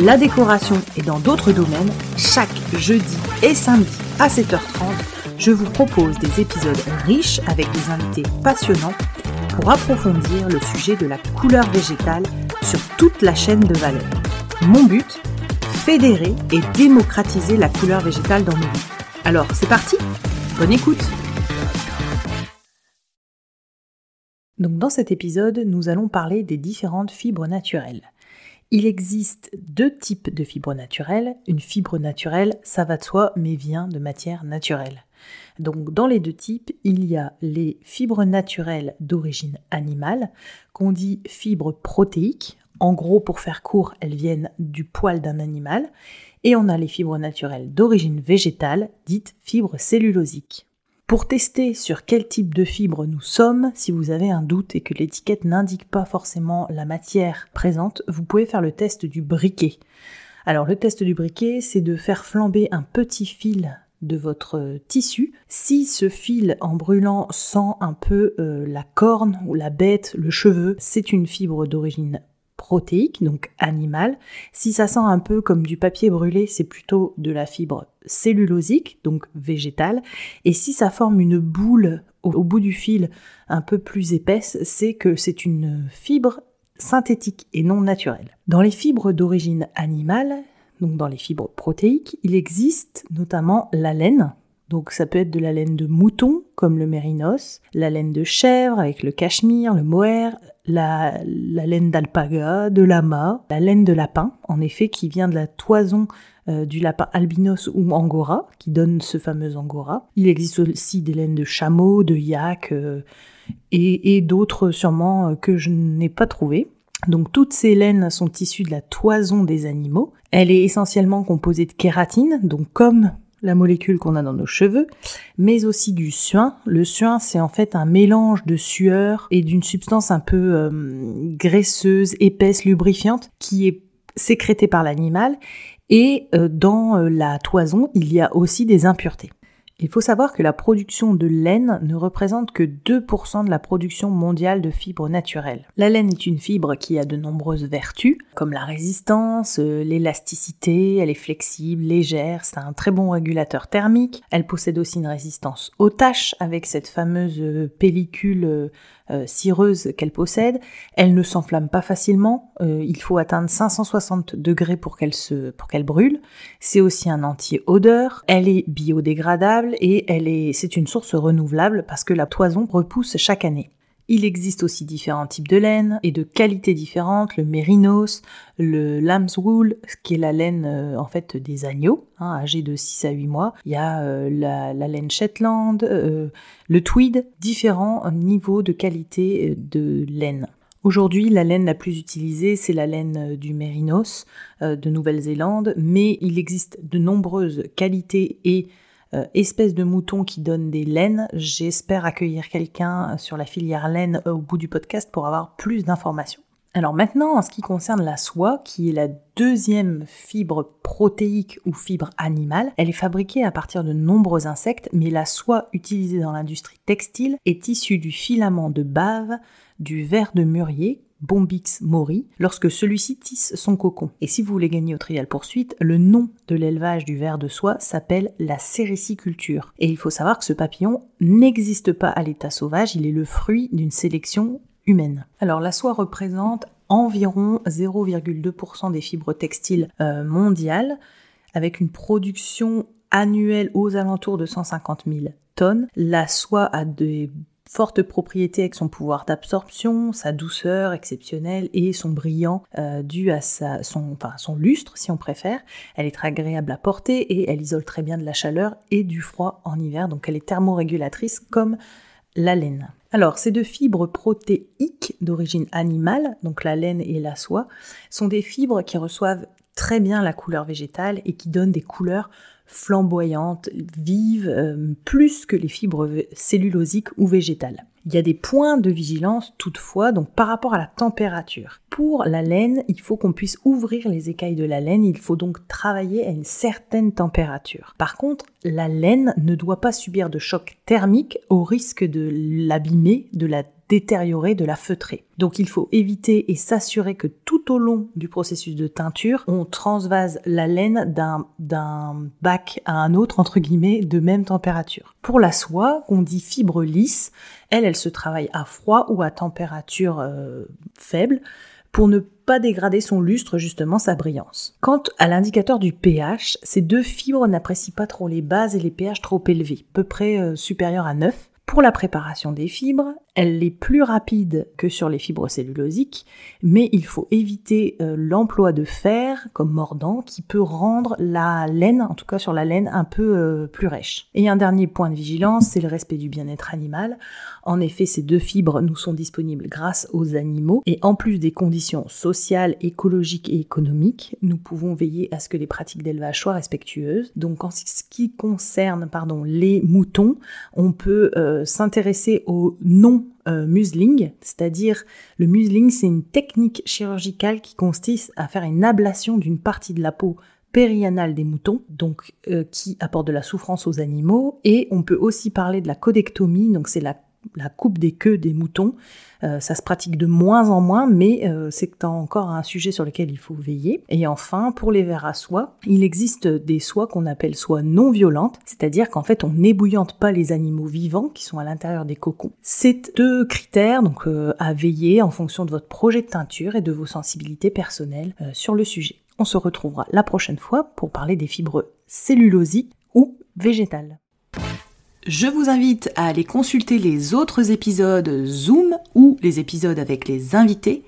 la décoration et dans d'autres domaines, chaque jeudi et samedi à 7h30, je vous propose des épisodes riches avec des invités passionnants pour approfondir le sujet de la couleur végétale sur toute la chaîne de valeur. Mon but Fédérer et démocratiser la couleur végétale dans nos vies. Alors, c'est parti Bonne écoute Donc dans cet épisode, nous allons parler des différentes fibres naturelles. Il existe deux types de fibres naturelles. Une fibre naturelle, ça va de soi, mais vient de matière naturelle. Donc dans les deux types, il y a les fibres naturelles d'origine animale, qu'on dit fibres protéiques. En gros, pour faire court, elles viennent du poil d'un animal. Et on a les fibres naturelles d'origine végétale, dites fibres cellulosiques. Pour tester sur quel type de fibre nous sommes, si vous avez un doute et que l'étiquette n'indique pas forcément la matière présente, vous pouvez faire le test du briquet. Alors le test du briquet, c'est de faire flamber un petit fil de votre tissu. Si ce fil en brûlant sent un peu euh, la corne ou la bête, le cheveu, c'est une fibre d'origine protéique, donc animale. Si ça sent un peu comme du papier brûlé, c'est plutôt de la fibre cellulosique, donc végétale. Et si ça forme une boule au, bout du fil un peu plus épaisse, c'est que c'est une fibre synthétique et non naturelle. Dans les fibres d'origine animale, donc dans les fibres protéiques, il existe notamment la laine, donc ça peut être de la laine de mouton comme le mérinos, la laine de chèvre avec le cachemire, le mohair, la, laine d'alpaga, de lama, la laine de lapin, en effet qui vient de la toison euh, du lapin albinos ou angora, qui donne ce fameux angora. Il existe aussi des laines de chameau, de yak euh, et, d'autres sûrement euh, que je n'ai pas trouvées. Donc toutes ces laines sont issues de la toison des animaux. Elle est essentiellement composée de kératine, donc comme la molécule qu'on a dans nos cheveux, mais aussi du suin. Le suin, c'est en fait un mélange de sueur et d'une substance un peu euh, graisseuse, épaisse, lubrifiante, qui est sécrétée par l'animal. Et euh, dans euh, la toison, il y a aussi des impuretés. Il faut savoir que la production de laine ne représente que 2% de la production mondiale de fibres naturelles. La laine est une fibre qui a de nombreuses vertus, comme la résistance, euh, l'élasticité, elle est flexible, légère, c'est un très bon régulateur thermique, elle possède aussi une résistance aux taches avec cette fameuse euh, pellicule euh, cireuse qu'elle possède. Elle ne s'enflamme pas facilement. Il faut atteindre 560 degrés pour qu'elle se, pour qu'elle brûle. C'est aussi un anti-odeur. Elle est biodégradable et elle est, c'est une source renouvelable parce que la toison repousse chaque année. Il existe aussi différents types de laine et de qualités différentes, le mérinos, le lamb's wool, qui est la laine euh, en fait des agneaux, hein, âgés de 6 à 8 mois. Il y a euh, la, laine Shetland, euh, le tweed, différents niveaux de qualité de laine. Aujourd'hui, la laine la plus utilisée, c'est la laine du mérinos de Nouvelle-Zélande, mais il existe de nombreuses qualités et euh, espèce de mouton qui donne des laines. J'espère accueillir quelqu'un sur la filière laine euh, au bout du podcast pour avoir plus d'informations. Alors maintenant, en ce qui concerne la soie, qui est la deuxième fibre protéique ou fibre animale, elle est fabriquée à partir de nombreux insectes, mais la soie utilisée dans l'industrie textile est issue du filament de bave, du ver de mûrier, Bombix mori lorsque celui-ci tisse son cocon. Et si vous voulez gagner au trial poursuite, le nom de l'élevage du ver de soie s'appelle la sériciculture. Et il faut savoir que ce papillon n'existe pas à l'état sauvage, il est le fruit d'une sélection humaine. Alors la soie représente environ 0,2% des fibres textiles euh, mondiales avec une production annuel aux alentours de 150 000 tonnes. La soie a des fortes propriétés avec son pouvoir d'absorption, sa douceur exceptionnelle et son brillant euh, dû à son lustre si on préfère. Elle est très agréable à porter et elle isole très bien de la chaleur et du froid en hiver, donc elle est thermorégulatrice comme la laine. Alors, ces deux fibres protéiques d'origine animale, donc la laine et la soie, sont des fibres qui reçoivent très bien la couleur végétale et qui donnent des couleurs flamboyantes, vives, euh, plus que les fibres cellulosiques ou végétales. Il y a des points de vigilance toutefois, donc par rapport à la température. Pour la laine, il faut qu'on puisse ouvrir les écailles de la laine, il faut donc travailler à une certaine température. Par contre, la laine ne doit pas subir de choc thermique au risque de l'abîmer, de la détériorer, de la feutrer. Donc il faut éviter et s'assurer que tout au long du processus de teinture, on transvase la laine d'un bac à un autre, entre guillemets, de même température. Pour la soie, on dit fibre lisse, elle, elle se travaille à froid ou à température euh, faible pour ne pas dégrader son lustre, justement sa brillance. Quant à l'indicateur du pH, ces deux fibres n'apprécient pas trop les bases et les pH trop élevés, peu près euh, supérieurs à 9. Pour la préparation des fibres, elle est plus rapide que sur les fibres cellulosiques, mais il faut éviter euh, l'emploi de fer comme mordant qui peut rendre la laine, en tout cas sur la laine, un peu euh, plus rêche. Et un dernier point de vigilance, c'est le respect du bien-être animal. En effet, ces deux fibres nous sont disponibles grâce aux animaux et en plus des conditions sociales, écologiques et économiques, nous pouvons veiller à ce que les pratiques d'élevage soient respectueuses. Donc en ce qui concerne pardon, les moutons, on peut euh, s'intéresser aux non euh, musling, c'est-à-dire le musling, c'est une technique chirurgicale qui consiste à faire une ablation d'une partie de la peau périanale des moutons, donc euh, qui apporte de la souffrance aux animaux, et on peut aussi parler de la codectomie, donc c'est la la coupe des queues des moutons. Euh, ça se pratique de moins en moins, mais euh, c'est encore un sujet sur lequel il faut veiller. Et enfin, pour les vers à soie, il existe des soies qu'on appelle soies non violentes, c'est-à-dire qu'en fait on n'ébouillante pas les animaux vivants qui sont à l'intérieur des cocons. C'est deux critères donc euh, à veiller en fonction de votre projet de teinture et de vos sensibilités personnelles sur le sujet. On se retrouvera la prochaine fois pour parler des fibres cellulosiques ou végétales. Je vous invite à aller consulter les autres épisodes Zoom ou les épisodes avec les invités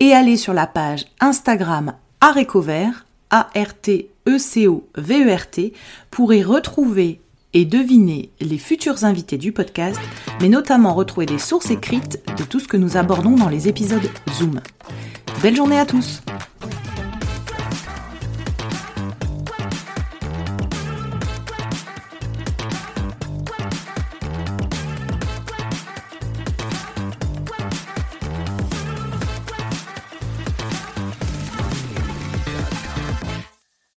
et aller sur la page Instagram Arécovert, A-R-T-E-C-O-V-E-R-T, e pour y retrouver et deviner les futurs invités du podcast, mais notamment retrouver des sources écrites de tout ce que nous abordons dans les épisodes Zoom. Belle journée à tous!